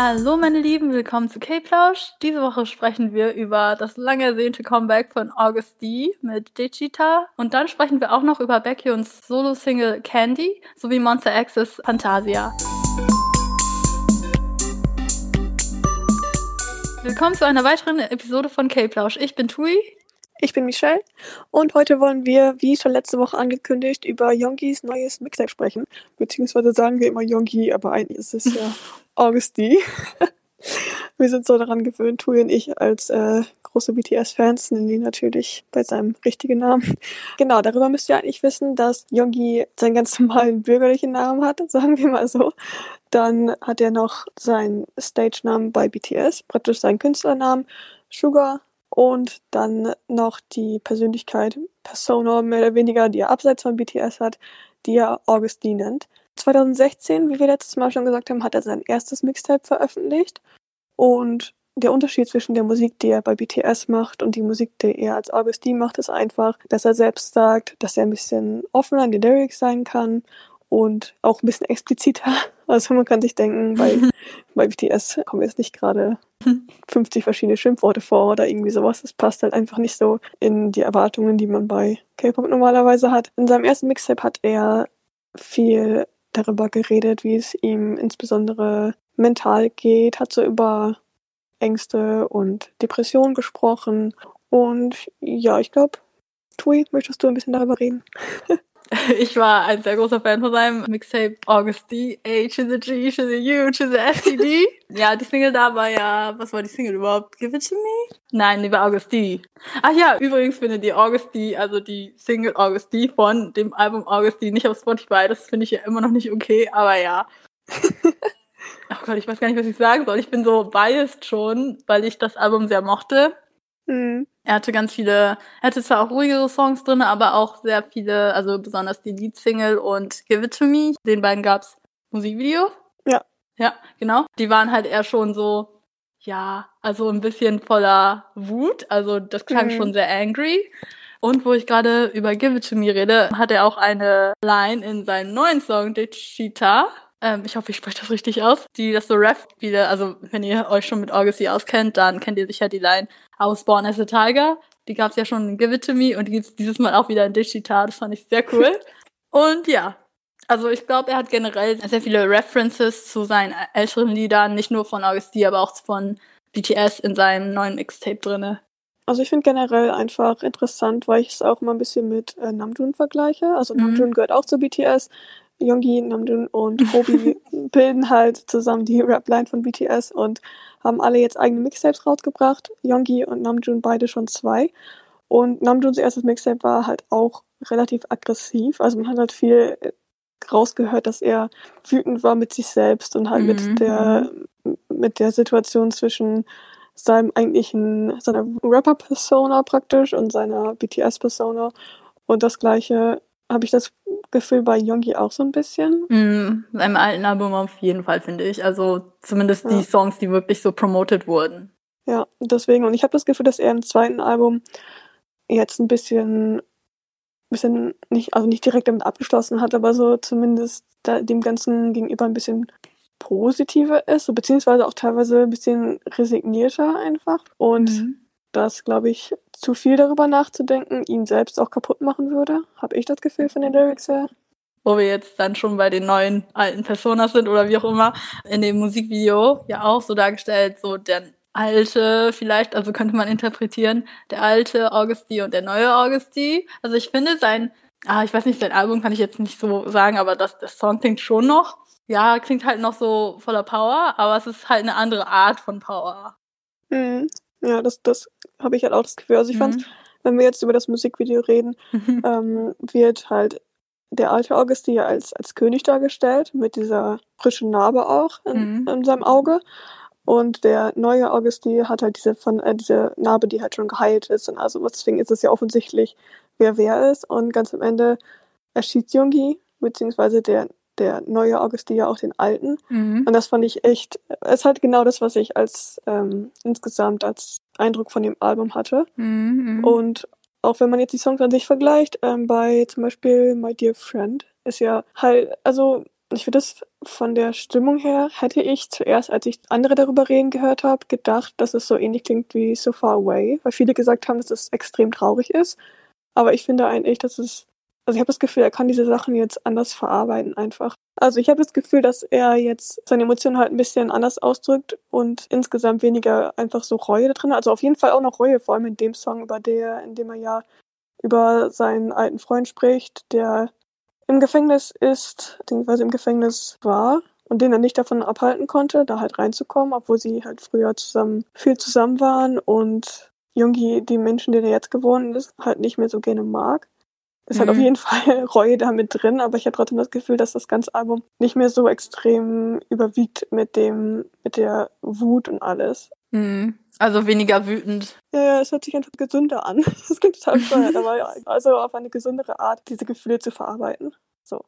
Hallo meine Lieben, willkommen zu K-Plausch. Diese Woche sprechen wir über das lang ersehnte Comeback von August D mit Digita. Und dann sprechen wir auch noch über Becky und Solo-Single Candy sowie Monster X's Fantasia. Willkommen zu einer weiteren Episode von K-Plausch. Ich bin Tui. Ich bin Michelle und heute wollen wir, wie schon letzte Woche angekündigt, über Yonkis neues Mixtape sprechen. Beziehungsweise sagen wir immer Yonki, aber eigentlich ist es ja Augusti. wir sind so daran gewöhnt, Tui und ich als äh, große BTS-Fans nennen ihn natürlich bei seinem richtigen Namen. Genau, darüber müsst ihr eigentlich wissen, dass Yongi seinen ganz normalen bürgerlichen Namen hat, sagen wir mal so. Dann hat er noch seinen Stage-Namen bei BTS, praktisch seinen Künstlernamen, Sugar und dann noch die Persönlichkeit, Persona mehr oder weniger, die er abseits von BTS hat, die er Augustine nennt. 2016, wie wir letztes Mal schon gesagt haben, hat er sein erstes Mixtape veröffentlicht und der Unterschied zwischen der Musik, die er bei BTS macht und die Musik, die er als Augustine macht, ist einfach, dass er selbst sagt, dass er ein bisschen offener in den Lyrics sein kann und auch ein bisschen expliziter. Also man kann sich denken, bei, bei BTS kommen jetzt nicht gerade 50 verschiedene Schimpfworte vor oder irgendwie sowas. Das passt halt einfach nicht so in die Erwartungen, die man bei K-Pop normalerweise hat. In seinem ersten Mixtape hat er viel darüber geredet, wie es ihm insbesondere mental geht, hat so über Ängste und Depressionen gesprochen. Und ja, ich glaube, Tui, möchtest du ein bisschen darüber reden? Ich war ein sehr großer Fan von seinem Mixtape August D. H is a G, she's a U, she's a STD. ja, die Single da war ja, was war die Single überhaupt? Give it to me? Nein, die war August D. Ach ja, übrigens findet die August D, also die Single August D von dem Album August D nicht auf Spotify. Das finde ich ja immer noch nicht okay, aber ja. oh Gott, ich weiß gar nicht, was ich sagen soll. Ich bin so biased schon, weil ich das Album sehr mochte. Mhm. Er hatte ganz viele, er hatte zwar auch ruhigere Songs drin, aber auch sehr viele, also besonders die Lead-Single und Give It To Me. Den beiden gab's Musikvideo. Ja. Ja, genau. Die waren halt eher schon so, ja, also ein bisschen voller Wut. Also das klang mhm. schon sehr angry. Und wo ich gerade über Give It To Me rede, hat er auch eine Line in seinem neuen Song, Dichita, ähm, ich hoffe, ich spreche das richtig aus, die das so rap wieder, also wenn ihr euch schon mit Augusty auskennt, dann kennt ihr sicher die Line I was born as a tiger. Die gab es ja schon in Give It To Me und die gibt es dieses Mal auch wieder in Digital. Das fand ich sehr cool. und ja, also ich glaube, er hat generell sehr viele References zu seinen älteren Liedern, nicht nur von Augusty, aber auch von BTS in seinem neuen Mixtape drinne. Also ich finde generell einfach interessant, weil ich es auch mal ein bisschen mit äh, Namjoon vergleiche. Also mhm. Namjoon gehört auch zu BTS. Yoongi, Namjoon und Hobi bilden halt zusammen die Rap-Line von BTS und haben alle jetzt eigene Mixtapes rausgebracht. Yoongi und Namjoon beide schon zwei. Und Namjoons erstes Mixtape war halt auch relativ aggressiv. Also man hat halt viel rausgehört, dass er wütend war mit sich selbst und halt mhm. mit der mit der Situation zwischen seinem eigentlichen seiner Rapper-Persona praktisch und seiner BTS-Persona und das gleiche habe ich das Gefühl bei Yoongi auch so ein bisschen. Mm, seinem alten Album auf jeden Fall, finde ich. Also zumindest ja. die Songs, die wirklich so promoted wurden. Ja, deswegen. Und ich habe das Gefühl, dass er im zweiten Album jetzt ein bisschen, bisschen nicht, also nicht direkt damit abgeschlossen hat, aber so zumindest dem Ganzen gegenüber ein bisschen positiver ist, so, beziehungsweise auch teilweise ein bisschen resignierter einfach. Und mhm dass, glaube ich, zu viel darüber nachzudenken ihn selbst auch kaputt machen würde, habe ich das Gefühl von den Lyrics her. Wo wir jetzt dann schon bei den neuen alten Personas sind oder wie auch immer, in dem Musikvideo ja auch so dargestellt, so der alte, vielleicht, also könnte man interpretieren, der alte Augusti und der neue Augusti. Also ich finde sein, ah, ich weiß nicht, sein Album kann ich jetzt nicht so sagen, aber das, das Song klingt schon noch. Ja, klingt halt noch so voller Power, aber es ist halt eine andere Art von Power. Mhm. Ja, das, das habe ich halt auch das Gefühl. Also ich mhm. fand, wenn wir jetzt über das Musikvideo reden, mhm. ähm, wird halt der alte August ja als, als König dargestellt, mit dieser frischen Narbe auch in, mhm. in seinem Auge. Und der neue Augusti hat halt diese, von, äh, diese Narbe, die halt schon geheilt ist. Und also deswegen ist es ja offensichtlich, wer wer ist. Und ganz am Ende erschießt Jungi, beziehungsweise der der neue Augusti ja auch den alten. Mhm. Und das fand ich echt, es ist halt genau das, was ich als ähm, insgesamt als Eindruck von dem Album hatte. Mhm. Und auch wenn man jetzt die Songs an sich vergleicht, ähm, bei zum Beispiel My Dear Friend ist ja halt, also ich finde das von der Stimmung her hätte ich zuerst, als ich andere darüber reden gehört habe, gedacht, dass es so ähnlich klingt wie So Far Away, weil viele gesagt haben, dass es extrem traurig ist. Aber ich finde eigentlich, dass es, also ich habe das Gefühl, er kann diese Sachen jetzt anders verarbeiten einfach. Also ich habe das Gefühl, dass er jetzt seine Emotionen halt ein bisschen anders ausdrückt und insgesamt weniger einfach so Reue da drin. Also auf jeden Fall auch noch Reue, vor allem in dem Song, über der, in dem er ja über seinen alten Freund spricht, der im Gefängnis ist, beziehungsweise im Gefängnis war und den er nicht davon abhalten konnte, da halt reinzukommen, obwohl sie halt früher zusammen viel zusammen waren und Jungi die Menschen, die er jetzt geworden ist, halt nicht mehr so gerne mag. Ist mhm. halt auf mhm. jeden Fall Reue da mit drin, aber ich habe trotzdem das Gefühl, dass das ganze Album nicht mehr so extrem überwiegt mit dem, mit der Wut und alles. Mhm. Also weniger wütend. Ja, ja, es hört sich einfach gesünder an. Das klingt total bescheuert, aber ja, also auf eine gesündere Art, diese Gefühle zu verarbeiten. So.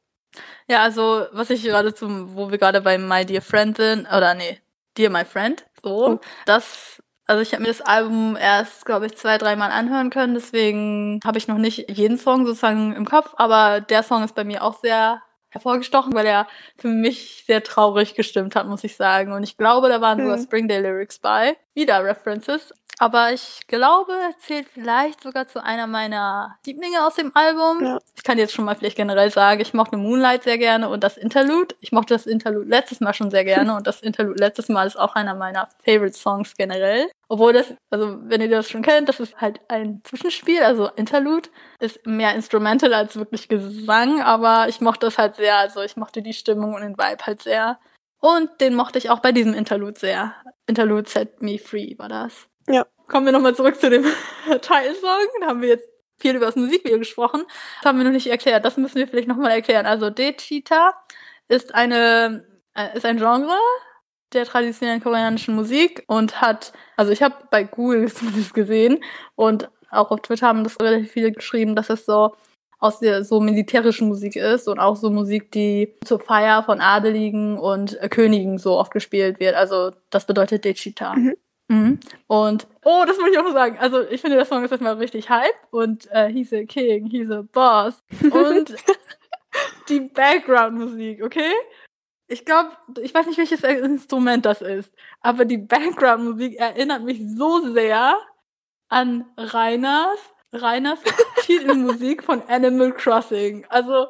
Ja, also was ich gerade zum, wo wir gerade bei My Dear Friend sind, oder nee, Dear My Friend, so, oh. das, also ich habe mir das Album erst, glaube ich, zwei, dreimal anhören können, deswegen habe ich noch nicht jeden Song sozusagen im Kopf, aber der Song ist bei mir auch sehr hervorgestochen, weil er für mich sehr traurig gestimmt hat, muss ich sagen. Und ich glaube, da waren hm. sogar Springdale Lyrics bei. Wieder References. Aber ich glaube, zählt vielleicht sogar zu einer meiner Lieblinge aus dem Album. Ja. Ich kann jetzt schon mal vielleicht generell sagen, ich mochte Moonlight sehr gerne und das Interlude. Ich mochte das Interlude letztes Mal schon sehr gerne und das Interlude letztes Mal ist auch einer meiner Favorite Songs generell. Obwohl das, also wenn ihr das schon kennt, das ist halt ein Zwischenspiel, also Interlude ist mehr Instrumental als wirklich Gesang, aber ich mochte das halt sehr, also ich mochte die Stimmung und den Vibe halt sehr. Und den mochte ich auch bei diesem Interlude sehr. Interlude Set Me Free war das. Ja. Kommen wir nochmal zurück zu dem Teilsong. Da haben wir jetzt viel über das Musikvideo gesprochen. Das haben wir noch nicht erklärt. Das müssen wir vielleicht nochmal erklären. Also Dechita ist eine, äh, ist ein Genre der traditionellen koreanischen Musik und hat, also ich habe bei Google zumindest gesehen und auch auf Twitter haben das relativ viele geschrieben, dass es so aus der so militärischen Musik ist und auch so Musik, die zur Feier von Adeligen und Königen so oft gespielt wird. Also das bedeutet Dechita. Mhm. Mhm. Und, oh, das muss ich auch sagen. Also, ich finde, der Song ist erstmal richtig hype und äh, he's a king, he's a boss. Und die Background-Musik, okay? Ich glaube, ich weiß nicht, welches Instrument das ist, aber die Background-Musik erinnert mich so sehr an Reiners Titelmusik von Animal Crossing. Also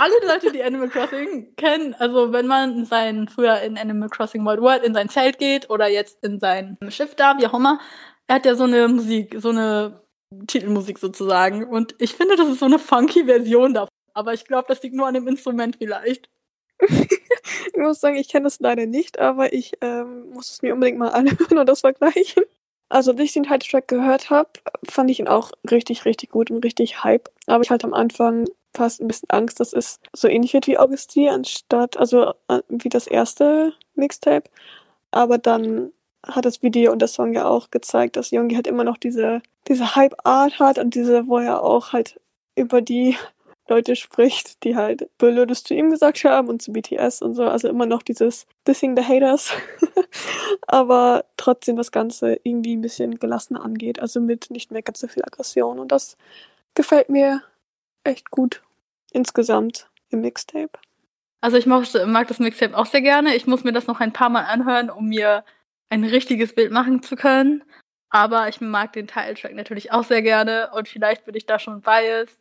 alle Leute, die Animal Crossing kennen, also wenn man sein früher in Animal Crossing World World in sein Zelt geht oder jetzt in sein Schiff da, wie auch immer, er hat ja so eine Musik, so eine Titelmusik sozusagen. Und ich finde, das ist so eine funky Version davon. Aber ich glaube, das liegt nur an dem Instrument vielleicht. ich muss sagen, ich kenne das leider nicht, aber ich ähm, muss es mir unbedingt mal anhören und das vergleichen. Also, als ich den Title-Track gehört habe, fand ich ihn auch richtig, richtig gut und richtig hype. Aber ich hatte am Anfang fast ein bisschen Angst, dass es so ähnlich wird wie Augustin, anstatt, also äh, wie das erste Mixtape. Aber dann hat das Video und der Song ja auch gezeigt, dass Youngie halt immer noch diese, diese Hype-Art hat und diese, wo er auch halt über die Leute spricht, die halt Blödes zu ihm gesagt haben und zu BTS und so. Also immer noch dieses Dissing the Haters. Aber trotzdem das Ganze irgendwie ein bisschen gelassener angeht. Also mit nicht mehr ganz so viel Aggression. Und das gefällt mir echt gut insgesamt im Mixtape. Also ich mag das Mixtape auch sehr gerne. Ich muss mir das noch ein paar Mal anhören, um mir ein richtiges Bild machen zu können. Aber ich mag den Titeltrack natürlich auch sehr gerne und vielleicht bin ich da schon biased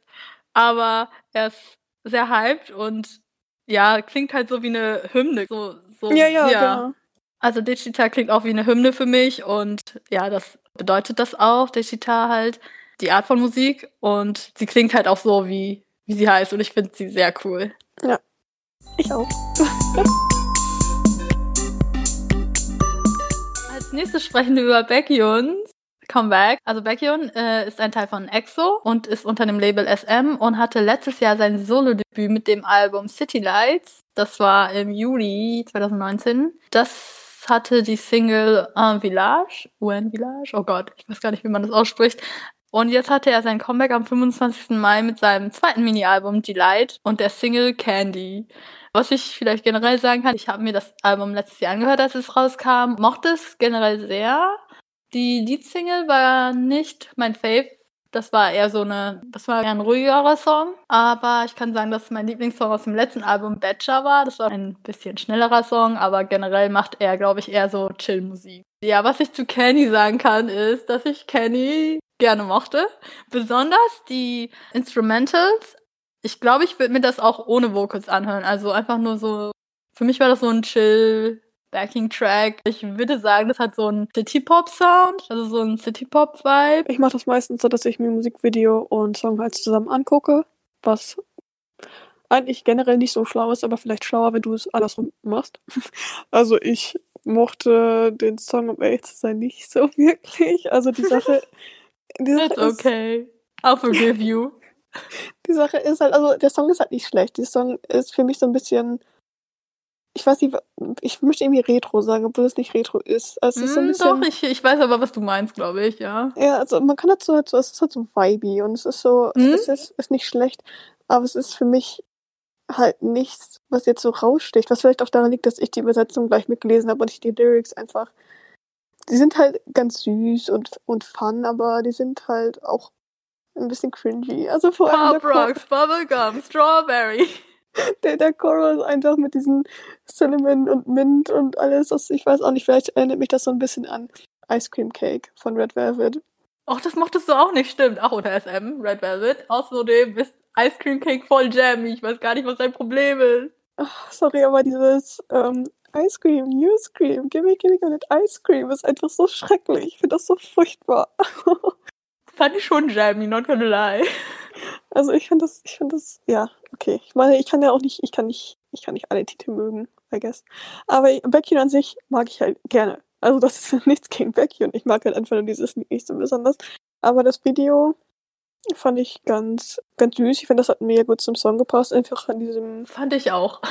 aber er ist sehr hyped und ja, klingt halt so wie eine Hymne. So, so, ja, ja, ja. Genau. Also Digital klingt auch wie eine Hymne für mich und ja, das bedeutet das auch, Digital halt, die Art von Musik und sie klingt halt auch so, wie, wie sie heißt und ich finde sie sehr cool. Ja, ich auch. Als nächstes sprechen wir über Becky und Comeback. Also Baekhyun äh, ist ein Teil von EXO und ist unter dem Label SM und hatte letztes Jahr sein Solo-Debüt mit dem Album City Lights. Das war im Juli 2019. Das hatte die Single Un Village, Un Village, oh Gott, ich weiß gar nicht, wie man das ausspricht. Und jetzt hatte er sein Comeback am 25. Mai mit seinem zweiten Mini-Album Delight und der Single Candy. Was ich vielleicht generell sagen kann, ich habe mir das Album letztes Jahr angehört, als es rauskam, mochte es generell sehr. Die Leadsingle war nicht mein Fave Das war eher so eine, das war eher ein ruhigerer Song. Aber ich kann sagen, dass mein Lieblingssong aus dem letzten Album Batcher war. Das war ein bisschen schnellerer Song, aber generell macht er, glaube ich, eher so Chill-Musik. Ja, was ich zu Kenny sagen kann, ist, dass ich Kenny gerne mochte. Besonders die Instrumentals. Ich glaube, ich würde mir das auch ohne Vocals anhören. Also einfach nur so. Für mich war das so ein Chill Backing-Track. Ich würde sagen, das hat so einen City-Pop-Sound, also so einen City-Pop-Vibe. Ich mache das meistens so, dass ich mir Musikvideo und Song halt zusammen angucke, was eigentlich generell nicht so schlau ist, aber vielleicht schlauer, wenn du es andersrum machst. Also ich mochte den Song, um ehrlich zu sein, nicht so wirklich. Also die Sache. Die Sache That's okay. I'll forgive you. Die Sache ist halt, also der Song ist halt nicht schlecht. Der Song ist für mich so ein bisschen ich weiß nicht, ich möchte irgendwie Retro sagen, obwohl es nicht Retro ist. Also es ist so ein Mm, bisschen, Doch, ich, ich weiß aber, was du meinst, glaube ich, ja. ja, also man kann dazu halt so, es ist halt so vibey und es ist so, Mhm. es ist, ist nicht schlecht, aber es ist für mich halt nichts, was jetzt so raussticht, was vielleicht auch daran liegt, dass ich die Übersetzung gleich mitgelesen habe und ich die Lyrics einfach, die sind halt ganz süß und, und fun, aber die sind halt auch ein bisschen cringy. Also vor allem Pop Rocks, Bubblegum, Strawberry. der, der Chorus einfach mit diesen Cinnamon und Mint und alles, das, ich weiß auch nicht, vielleicht erinnert mich das so ein bisschen an Ice Cream Cake von Red Velvet. Ach, das mochtest du auch nicht, stimmt. Ach, oder SM, Red Velvet. Außerdem ist Ice Cream Cake voll jammy. Ich weiß gar nicht, was dein Problem ist. Ach, sorry, aber dieses ähm, Ice Cream, You Scream, Gimme, Gimme, Gimme Ice Cream ist einfach so schrecklich. Ich finde das so furchtbar. Fand ich schon jammy, not gonna lie. Also ich finde das, ich finde das, ja, okay. Ich meine, ich kann ja auch nicht, ich kann nicht, ich kann nicht alle Titel mögen, I guess. Aber Becky an sich mag ich halt gerne. Also das ist nichts gegen Becky und ich mag halt einfach nur dieses nicht so besonders. Aber das Video fand ich ganz, ganz süß. Ich finde, das hat mega gut zum Song gepasst. Einfach an diesem, Fand ich auch.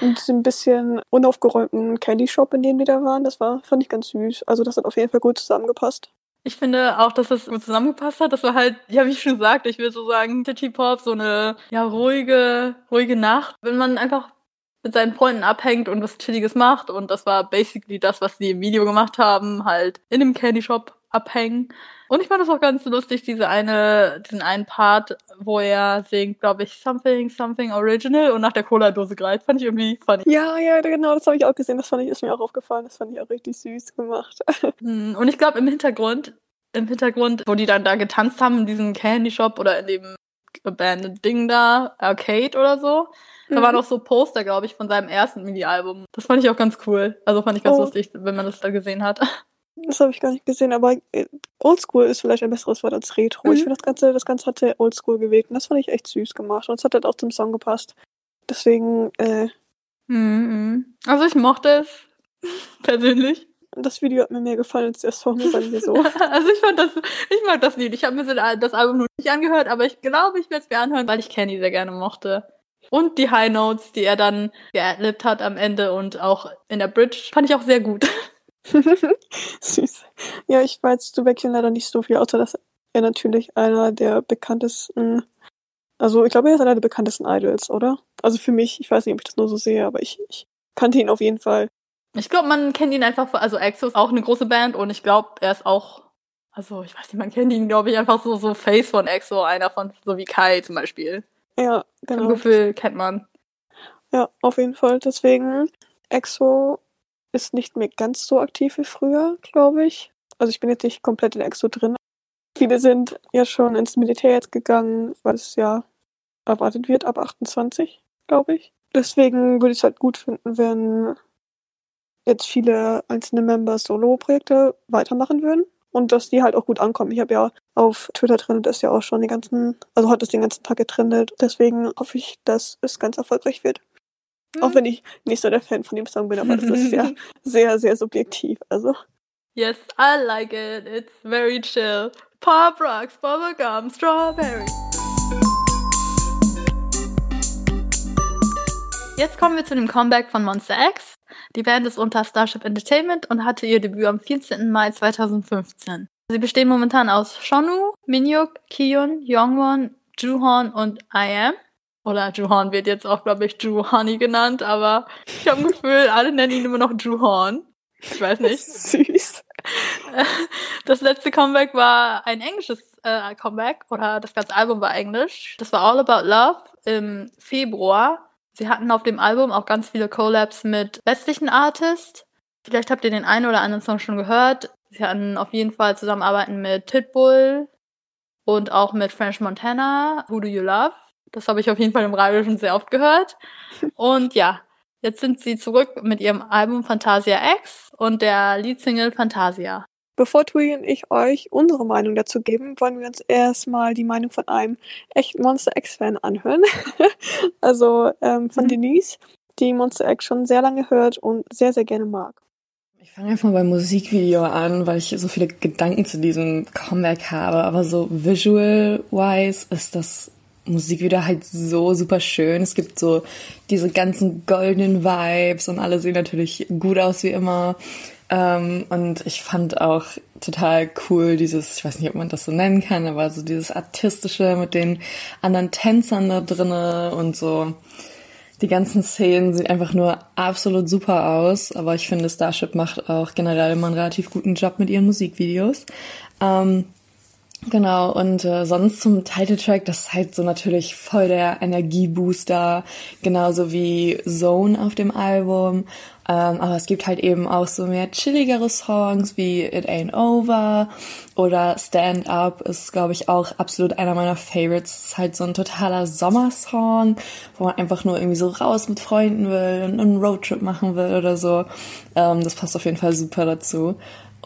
an diesem bisschen unaufgeräumten Candy Shop, in dem die da waren. Das war, fand ich ganz süß. Also das hat auf jeden Fall gut zusammengepasst. Ich finde auch, dass das gut zusammengepasst hat. Das war halt, ja, wie ich schon gesagt, ich will so sagen, City Pop, so eine, ja, ruhige, ruhige Nacht. Wenn man einfach mit seinen Freunden abhängt und was Chilliges macht. Und das war basically das, was die im Video gemacht haben, halt in dem Candy Shop abhängen. Und ich fand das auch ganz lustig, diese eine, diesen einen Part, wo er singt, glaube ich, Something, Something Original und nach der Cola-Dose greift. Fand ich irgendwie funny. Ja, ja, genau, das habe ich auch gesehen. Das fand ich, ist mir auch aufgefallen. Das fand ich auch richtig süß gemacht. Hm, Und ich glaube, im Hintergrund, im Hintergrund, wo die dann da getanzt haben, in diesem Candy Shop oder in dem abandoned Ding da, Arcade oder so, da Mhm. waren auch so Poster, glaube ich, von seinem ersten Mini-Album. Das fand ich auch ganz cool. Also fand ich ganz Oh. lustig, wenn man das da gesehen hat. Das habe ich gar nicht gesehen, aber äh, Oldschool ist vielleicht ein besseres Wort als Retro. Mhm. Ich finde das Ganze, das Ganze hatte Oldschool gewählt und das fand ich echt süß gemacht und es hat halt auch zum Song gepasst. Deswegen, äh, Mhm. Also ich mochte es persönlich. das Video hat mir mehr gefallen als der Song, sagen wir so. Also ich fand das, ich mag das Lied. Ich habe mir das Album noch nicht angehört, aber ich glaube, ich werde es mir anhören, weil ich Kenny sehr gerne mochte. Und die High Notes, die er dann geadlibt hat am Ende und auch in der Bridge, fand ich auch sehr gut. Süß. Ja, ich weiß zu Beckchen leider nicht so viel, außer dass er natürlich einer der bekanntesten, also ich glaube, er ist einer der bekanntesten Idols, oder? Also für mich, ich weiß nicht, ob ich das nur so sehe, aber ich, ich kannte ihn auf jeden Fall. Ich glaube, man kennt ihn einfach, also EXO ist auch eine große Band und ich glaube, er ist auch, also ich weiß nicht, man kennt ihn, glaube ich, einfach so, so Face von EXO, einer von, so wie Kai zum Beispiel. Ja, genau. Gefühl kennt man. Ja, auf jeden Fall. Deswegen, EXO ist nicht mehr ganz so aktiv wie früher, glaube ich. Also ich bin jetzt nicht komplett in EXO drin. Viele sind ja schon ins Militär jetzt gegangen, weil es ja erwartet wird ab 28, glaube ich. Deswegen würde ich es halt gut finden, wenn jetzt viele einzelne Member Solo-Projekte weitermachen würden und dass die halt auch gut ankommen. Ich habe ja auf Twitter trendet es ja auch schon die ganzen, also hat es den ganzen Tag getrennt. Deswegen hoffe ich, dass es ganz erfolgreich wird. Auch wenn ich nicht so der Fan von dem Song bin, aber das ist ja sehr, sehr subjektiv. Also, Yes, I like it. It's very chill. Pop rocks, bubblegum, strawberry. Jetzt kommen wir zu dem Comeback von Monster X. Die Band ist unter Starship Entertainment und hatte ihr Debüt am 14. Mai 2015. Sie bestehen momentan aus Shonu, Minhyuk, Kiyun, Youngwon, Juhon und I.M. Oder Juhon wird jetzt auch, glaube ich, Juhani genannt, aber ich habe ein Gefühl, alle nennen ihn immer noch Juhon. Ich weiß nicht. süß. Das letzte Comeback war ein englisches äh, Comeback oder das ganze Album war englisch. Das war All About Love im Februar. Sie hatten auf dem Album auch ganz viele Collabs mit westlichen Artists. Vielleicht habt ihr den einen oder anderen Song schon gehört. Sie hatten auf jeden Fall Zusammenarbeiten mit Pitbull und auch mit French Montana, Who Do You Love. Das habe ich auf jeden Fall im Radio schon sehr oft gehört. Und ja, jetzt sind sie zurück mit ihrem Album Fantasia X und der Leadsingle Fantasia. Bevor Tui und ich euch unsere Meinung dazu geben, wollen wir uns erstmal die Meinung von einem echten Monster X-Fan anhören. also ähm, von mhm. Denise, die Monster X schon sehr lange hört und sehr, sehr gerne mag. Ich fange einfach beim Musikvideo an, weil ich so viele Gedanken zu diesem Comeback habe. Aber so visual-wise ist das Musikvideo halt so super schön. Es gibt so diese ganzen goldenen Vibes und alle sehen natürlich gut aus wie immer. Ähm, und ich fand auch total cool dieses, ich weiß nicht, ob man das so nennen kann, aber so dieses artistische mit den anderen Tänzern da drinne und so. Die ganzen Szenen sehen einfach nur absolut super aus, aber ich finde, Starship macht auch generell immer einen relativ guten Job mit ihren Musikvideos. Ähm, Genau, und äh, sonst zum Titeltrack, das ist halt so natürlich voll der Energiebooster, genauso wie Zone auf dem Album. Ähm, aber es gibt halt eben auch so mehr chilligere Songs wie It Ain't Over oder Stand Up ist, glaube ich, auch absolut einer meiner Favorites. ist halt so ein totaler Sommersong, wo man einfach nur irgendwie so raus mit Freunden will und einen Roadtrip machen will oder so. Ähm, das passt auf jeden Fall super dazu.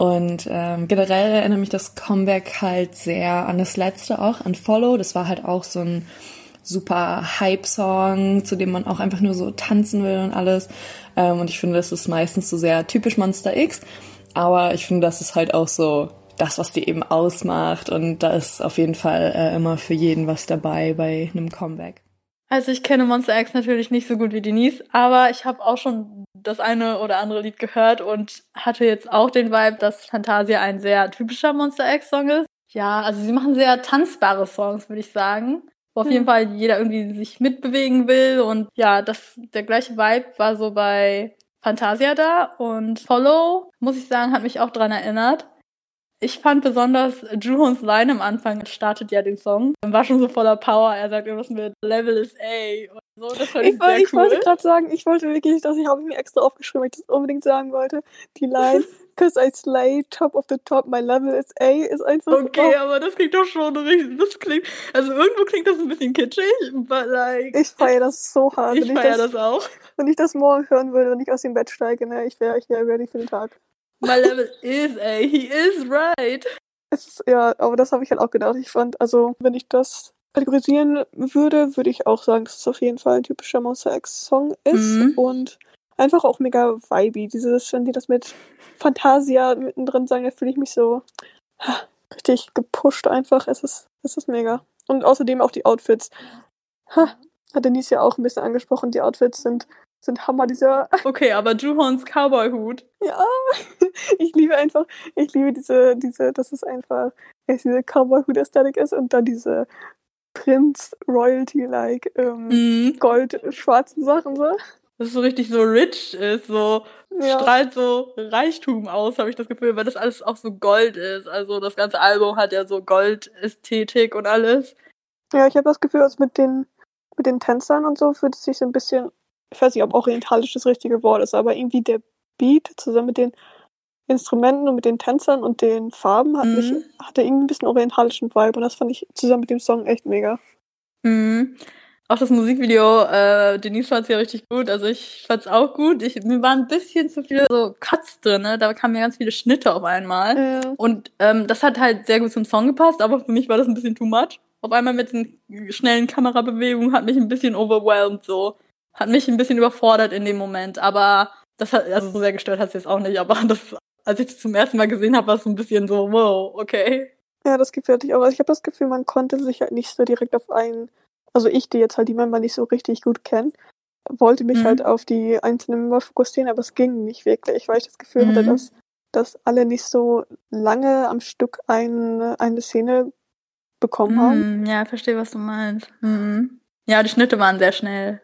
Und ähm, generell erinnert mich das Comeback halt sehr an das letzte auch, an Follow. Das war halt auch so ein super Hype-Song, zu dem man auch einfach nur so tanzen will und alles. Ähm, und ich finde, das ist meistens so sehr typisch Monster X. Aber ich finde, das ist halt auch so das, was die eben ausmacht. Und da ist auf jeden Fall äh, immer für jeden was dabei bei einem Comeback. Also ich kenne Monster X natürlich nicht so gut wie Denise, aber ich habe auch schon das eine oder andere Lied gehört und hatte jetzt auch den Vibe, dass Fantasia ein sehr typischer Monster X-Song ist. Ja, also sie machen sehr tanzbare Songs, würde ich sagen. Wo auf jeden Fall jeder irgendwie sich mitbewegen will. Und ja, das, der gleiche Vibe war so bei Fantasia da. Und Follow, muss ich sagen, hat mich auch dran erinnert. Ich fand besonders Juhons Line am Anfang startet ja den Song. War schon so voller Power. Er sagt irgendwas mit Level is A und so. Das fand ich, ich, sehr ich cool. wollte gerade sagen, ich wollte wirklich, dass ich habe mir extra aufgeschrieben, weil ich das unbedingt sagen wollte. Die Line, cause I slay top of the top, my level is A, ist einfach. Okay, oh. aber das klingt doch schon richtig. Das klingt, also irgendwo klingt das ein bisschen kitschig, but like. Ich feiere das so hart. Ich feiere das, das, auch. Wenn ich das morgen hören würde, wenn ich aus dem Bett steige, ne, ich wäre ich wär ready für den Tag. My level is A. He is right. Ist, ja, aber das habe ich halt auch gedacht. Ich fand, also, wenn ich das kategorisieren würde, würde ich auch sagen, dass es auf jeden Fall ein typischer Monster X-Song ist. Mhm. Und einfach auch mega vibey. Dieses, wenn die das mit Fantasia mittendrin sagen, da fühle ich mich so richtig gepusht einfach. Es ist, es ist mega. Und außerdem auch die Outfits. Ha, hat Denise ja auch ein bisschen angesprochen. Die Outfits sind sind Hammer, dieser. Okay, aber Juhons Cowboy-Hut. Ja, ich liebe einfach, ich liebe diese, diese, dass es einfach diese Cowboy-Hut-Ästhetik ist und dann diese Prince-Royalty-like ähm, mm. gold-schwarzen Sachen so. Das ist so richtig so rich ist, so ja. strahlt so Reichtum aus, habe ich das Gefühl, weil das alles auch so Gold ist. Also das ganze Album hat ja so Gold-Ästhetik und alles. Ja, ich habe das Gefühl, dass mit den mit den Tänzern und so fühlt es sich so ein bisschen ich weiß nicht, ob orientalisch das richtige Wort ist, aber irgendwie der Beat zusammen mit den Instrumenten und mit den Tänzern und den Farben hat mhm. mich, hatte irgendwie ein bisschen orientalischen Vibe und das fand ich zusammen mit dem Song echt mega. Mhm. Auch das Musikvideo, äh, Denise fand es ja richtig gut, also ich fand es auch gut. Ich, mir waren ein bisschen zu viele so Cuts drin, ne? da kamen ja ganz viele Schnitte auf einmal. Ja. Und ähm, das hat halt sehr gut zum Song gepasst, aber für mich war das ein bisschen too much. Auf einmal mit den schnellen Kamerabewegungen hat mich ein bisschen overwhelmed so hat mich ein bisschen überfordert in dem Moment, aber das hat, also so sehr gestört hat es jetzt auch nicht, aber das, als ich das zum ersten Mal gesehen habe, war es so ein bisschen so, wow, okay. Ja, das Gefühl hatte ich auch. Also ich habe das Gefühl, man konnte sich halt nicht so direkt auf einen, also ich, die jetzt halt die Member nicht so richtig gut kenne, wollte mich mhm. halt auf die einzelnen Member fokussieren, aber es ging nicht wirklich, weil ich das Gefühl mhm. hatte, dass, dass alle nicht so lange am Stück eine, eine Szene bekommen mhm. haben. Ja, verstehe, was du meinst. Mhm. Ja, die Schnitte waren sehr schnell.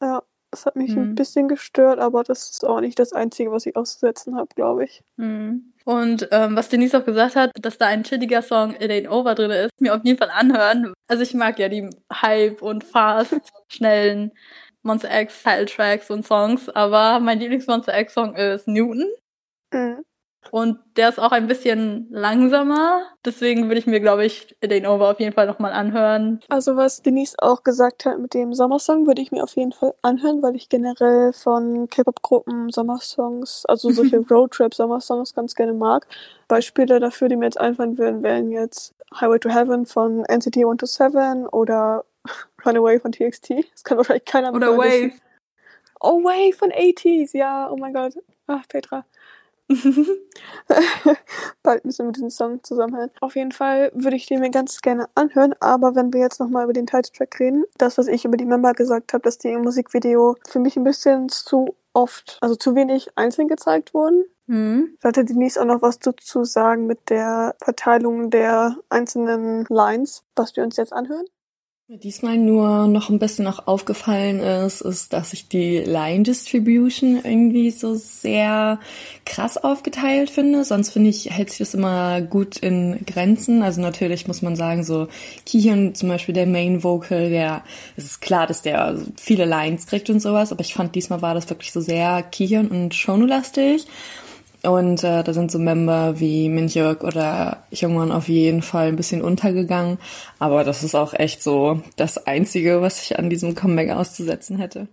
Ja, Das hat mich mhm. ein bisschen gestört, aber das ist auch nicht das Einzige, was ich auszusetzen habe, glaube ich. Mhm. Und ähm, was Denise auch gesagt hat, dass da ein chilliger Song It Ain't Over drin ist, mir auf jeden Fall anhören. Also ich mag ja die Hype und fast, schnellen Monster X Title Tracks und Songs, aber mein Lieblings Monster X Song ist Newton. Mhm. Und der ist auch ein bisschen langsamer. Deswegen würde ich mir, glaube ich, den Over auf jeden Fall nochmal anhören. Also was Denise auch gesagt hat mit dem Sommersong, würde ich mir auf jeden Fall anhören, weil ich generell von K-Pop-Gruppen Sommersongs, also solche Roadtrip-Sommersongs ganz gerne mag. Beispiele dafür, die mir jetzt einfallen würden, wären jetzt Highway to Heaven von NCT 127 oder Runaway von TXT. Das kann wahrscheinlich keiner Oder Wave. Oh, Wave von 80s, ja, oh mein Gott. Ach, Petra. Bald müssen wir diesen Song zusammenhören. Auf jeden Fall würde ich den mir ganz gerne anhören, aber wenn wir jetzt nochmal über den Titeltrack reden, das, was ich über die Member gesagt habe, dass die im Musikvideo für mich ein bisschen zu oft, also zu wenig einzeln gezeigt wurden. Mhm. Sollte Denise auch noch was dazu sagen mit der Verteilung der einzelnen Lines, was wir uns jetzt anhören? Diesmal nur noch ein bisschen noch aufgefallen ist, ist, dass ich die Line Distribution irgendwie so sehr krass aufgeteilt finde. Sonst finde ich, hält sich das immer gut in Grenzen. Also natürlich muss man sagen, so Kihyun zum Beispiel der Main Vocal, der, es ist klar, dass der viele Lines kriegt und sowas, aber ich fand diesmal war das wirklich so sehr Kihyun und Shonu-lastig. Und äh, da sind so Member wie Minhyuk oder Jungwon auf jeden Fall ein bisschen untergegangen. Aber das ist auch echt so das Einzige, was ich an diesem Comeback auszusetzen hätte.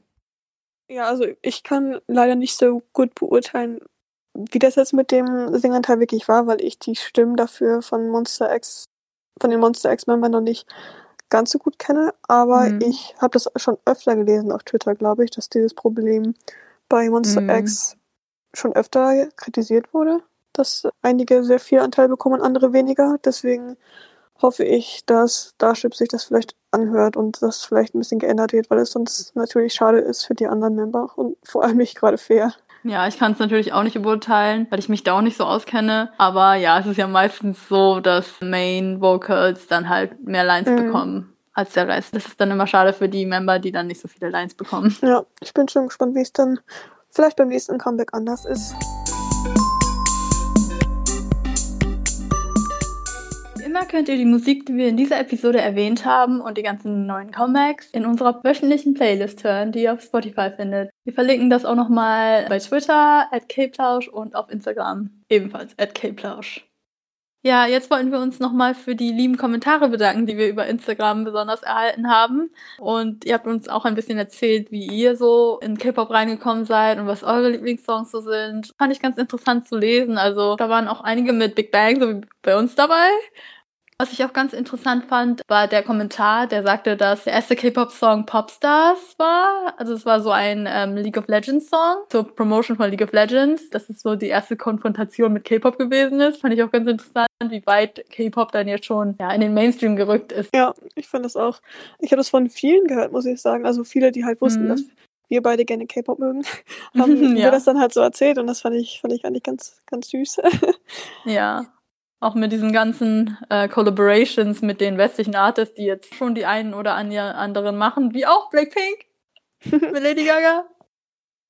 Ja, also ich kann leider nicht so gut beurteilen, wie das jetzt mit dem Singanteil wirklich war, weil ich die Stimmen dafür von Monster X, von den Monster X-Membern noch nicht ganz so gut kenne. Aber mhm. ich habe das schon öfter gelesen auf Twitter, glaube ich, dass dieses Problem bei Monster mhm. X schon öfter kritisiert wurde, dass einige sehr viel Anteil bekommen und andere weniger. Deswegen hoffe ich, dass Starship sich das vielleicht anhört und das vielleicht ein bisschen geändert wird, weil es sonst natürlich schade ist für die anderen Member und vor allem nicht gerade fair. Ja, ich kann es natürlich auch nicht beurteilen, weil ich mich da auch nicht so auskenne. Aber ja, es ist ja meistens so, dass Main Vocals dann halt mehr Lines mhm. bekommen als der Rest. Das ist dann immer schade für die Member, die dann nicht so viele Lines bekommen. Ja, ich bin schon gespannt, wie es dann vielleicht beim nächsten Comeback anders ist. Immer könnt ihr die Musik, die wir in dieser Episode erwähnt haben und die ganzen neuen Comebacks in unserer wöchentlichen Playlist hören, die ihr auf Spotify findet. Wir verlinken das auch nochmal bei Twitter, at kplausch und auf Instagram ebenfalls at kplausch. Ja, jetzt wollten wir uns nochmal für die lieben Kommentare bedanken, die wir über Instagram besonders erhalten haben. Und ihr habt uns auch ein bisschen erzählt, wie ihr so in K-Pop reingekommen seid und was eure Lieblingssongs so sind. Fand ich ganz interessant zu lesen. Also da waren auch einige mit Big Bang, so wie bei uns dabei. Was ich auch ganz interessant fand, war der Kommentar, der sagte, dass der erste K-Pop-Song Popstars war. Also es war so ein ähm, League of Legends-Song zur Promotion von League of Legends. Das ist so die erste Konfrontation mit K-Pop gewesen ist. Fand ich auch ganz interessant, wie weit K-Pop dann jetzt schon ja, in den Mainstream gerückt ist. Ja, ich fand das auch. Ich habe das von vielen gehört, muss ich sagen. Also viele, die halt wussten, mhm. dass wir beide gerne K-Pop mögen, haben ja. mir das dann halt so erzählt und das fand ich, fand ich eigentlich ganz, ganz süß. ja. Auch mit diesen ganzen äh, Collaborations mit den westlichen Artists, die jetzt schon die einen oder anderen machen, wie auch Blackpink mit Lady Gaga.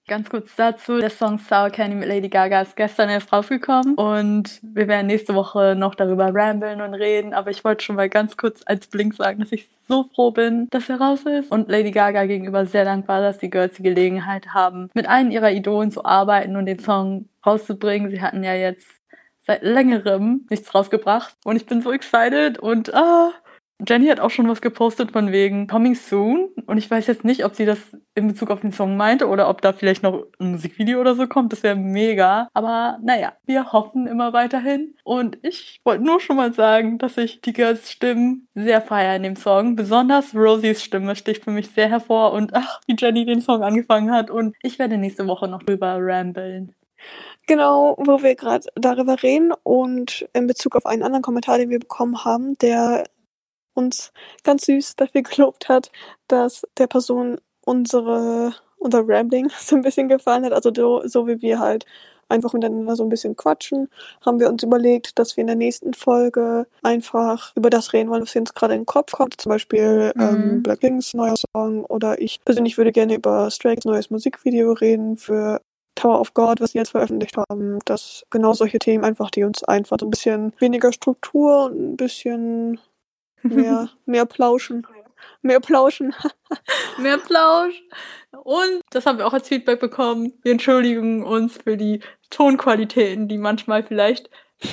Ganz kurz dazu, der Song Sour Candy mit Lady Gaga ist gestern erst rausgekommen und wir werden nächste Woche noch darüber ramblen und reden, aber ich wollte schon mal ganz kurz als Blink sagen, dass ich so froh bin, dass er raus ist und Lady Gaga gegenüber sehr dankbar, dass die Girls die Gelegenheit haben, mit allen ihrer Idolen zu arbeiten und den Song rauszubringen. Sie hatten ja jetzt seit längerem nichts rausgebracht und ich bin so excited und ah, Jenny hat auch schon was gepostet von wegen Coming Soon und ich weiß jetzt nicht, ob sie das in Bezug auf den Song meinte oder ob da vielleicht noch ein Musikvideo oder so kommt. Das wäre mega. Aber naja, wir hoffen immer weiterhin. Und ich wollte nur schon mal sagen, dass ich die Girls Stimmen sehr feiere in dem Song. Besonders Rosies Stimme sticht für mich sehr hervor und ach, wie Jenny den Song angefangen hat. Und ich werde nächste Woche noch drüber ramblen. Genau, wo wir gerade darüber reden und in Bezug auf einen anderen Kommentar, den wir bekommen haben, der uns ganz süß dafür gelobt hat, dass der Person unsere unser Rambling so ein bisschen gefallen hat. Also so, so wie wir halt einfach miteinander so ein bisschen quatschen, haben wir uns überlegt, dass wir in der nächsten Folge einfach über das reden wollen, was uns gerade in den Kopf kommt. Zum Beispiel Mhm. ähm, Blackpinks neuer Song oder ich persönlich würde gerne über Stray Kids neues Musikvideo reden für Tower of God, was sie jetzt veröffentlicht haben. Das genau solche Themen einfach, die uns einfach so ein bisschen weniger Struktur und ein bisschen mehr, mehr plauschen. Mehr plauschen. Mehr Plausch. Und das haben wir auch als Feedback bekommen. Wir entschuldigen uns für die Tonqualitäten, die manchmal vielleicht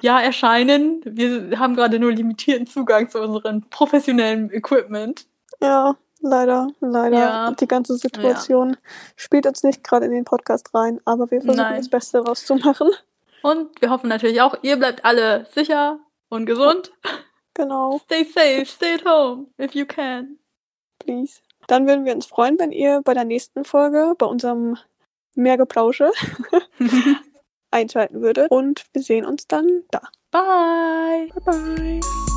ja erscheinen. Wir haben gerade nur limitierten Zugang zu unserem professionellen Equipment. Ja, leider, leider. Ja. Die ganze Situation spielt uns nicht gerade in den Podcast rein, aber wir versuchen Nein. das Beste rauszumachen. Und wir hoffen natürlich auch, ihr bleibt alle sicher und gesund. Genau, Stay safe, stay at home, if you can. please. Dann würden wir uns freuen, wenn ihr bei der nächsten Folge, bei unserem Mehrgeplausche, einschalten würdet. Und wir sehen uns dann da. Bye. Bye bye.